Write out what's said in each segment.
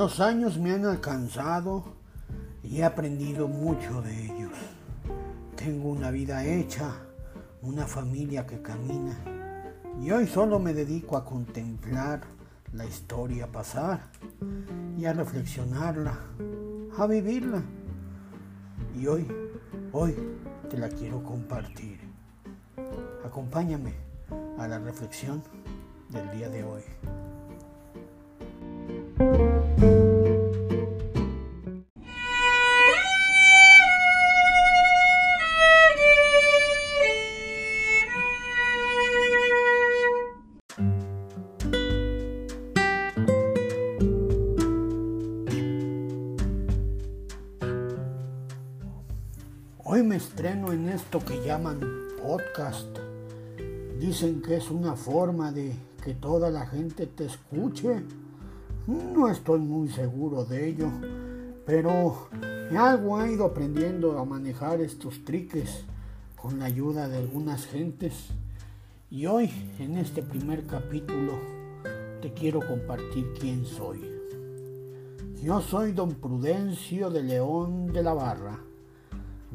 Los años me han alcanzado y he aprendido mucho de ellos. Tengo una vida hecha, una familia que camina y hoy solo me dedico a contemplar la historia pasar y a reflexionarla, a vivirla. Y hoy, hoy te la quiero compartir. Acompáñame a la reflexión del día de hoy. Hoy me estreno en esto que llaman podcast. Dicen que es una forma de que toda la gente te escuche. No estoy muy seguro de ello, pero algo he ido aprendiendo a manejar estos triques con la ayuda de algunas gentes. Y hoy, en este primer capítulo, te quiero compartir quién soy. Yo soy don Prudencio de León de la Barra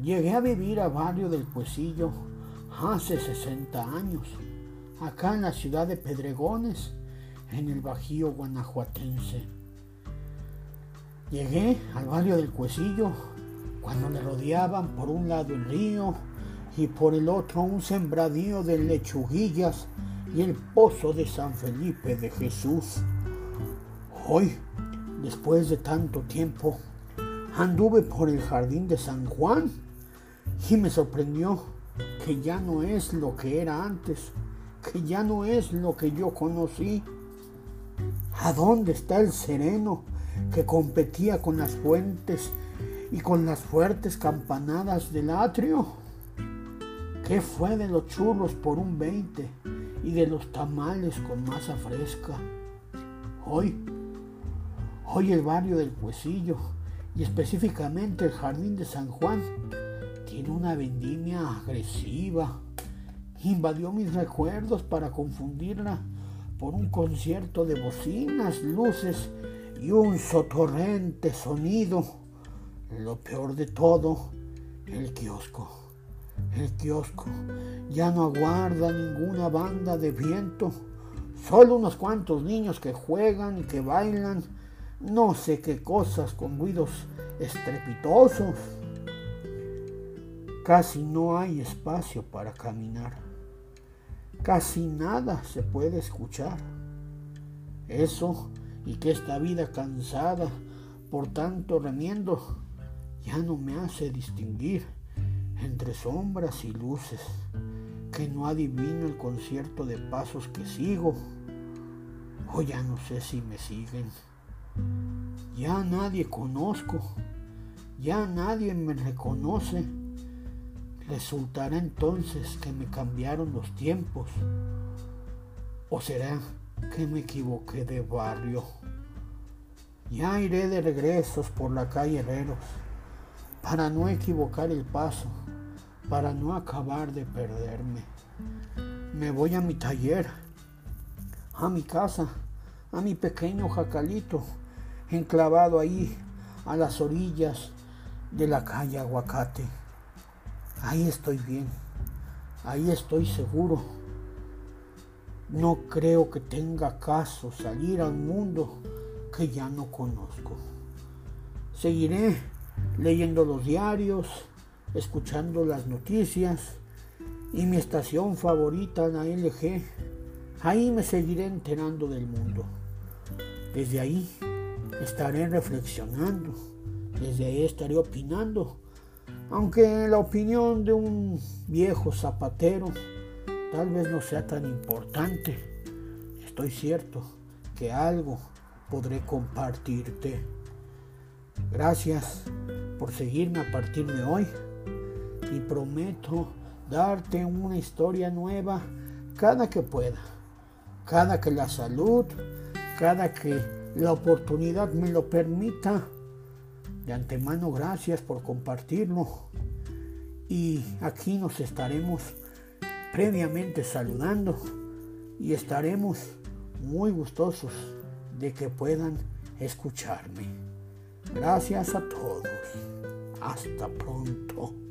Llegué a vivir a Barrio del Cuesillo hace 60 años, acá en la ciudad de Pedregones, en el Bajío guanajuatense. Llegué al barrio del Cuesillo cuando me rodeaban por un lado el río y por el otro un sembradío de lechuguillas y el pozo de San Felipe de Jesús. Hoy, después de tanto tiempo, anduve por el jardín de San Juan y me sorprendió que ya no es lo que era antes, que ya no es lo que yo conocí. ¿A dónde está el sereno que competía con las fuentes y con las fuertes campanadas del atrio? ¿Qué fue de los churros por un veinte y de los tamales con masa fresca? Hoy, hoy el barrio del Cuesillo y específicamente el jardín de San Juan tiene una vendimia agresiva. Invadió mis recuerdos para confundirla por un concierto de bocinas, luces y un sotorrente sonido. Lo peor de todo, el kiosco. El kiosco ya no aguarda ninguna banda de viento, solo unos cuantos niños que juegan y que bailan, no sé qué cosas con ruidos estrepitosos. Casi no hay espacio para caminar. Casi nada se puede escuchar. Eso y que esta vida cansada por tanto remiendo ya no me hace distinguir entre sombras y luces, que no adivino el concierto de pasos que sigo, o ya no sé si me siguen. Ya nadie conozco, ya nadie me reconoce ¿Resultará entonces que me cambiaron los tiempos? ¿O será que me equivoqué de barrio? Ya iré de regresos por la calle Herreros para no equivocar el paso, para no acabar de perderme. Me voy a mi taller, a mi casa, a mi pequeño jacalito, enclavado ahí a las orillas de la calle Aguacate ahí estoy bien, ahí estoy seguro. No creo que tenga caso salir al mundo que ya no conozco. Seguiré leyendo los diarios, escuchando las noticias y mi estación favorita, la LG. Ahí me seguiré enterando del mundo. Desde ahí estaré reflexionando, desde ahí estaré opinando aunque la opinión de un viejo zapatero tal vez no sea tan importante, estoy cierto que algo podré compartirte. Gracias por seguirme a partir de hoy y prometo darte una historia nueva cada que pueda, cada que la salud, cada que la oportunidad me lo permita de antemano, gracias por compartirlo. Y aquí nos estaremos previamente saludando y estaremos muy gustosos de que puedan escucharme. Gracias a todos. Hasta pronto.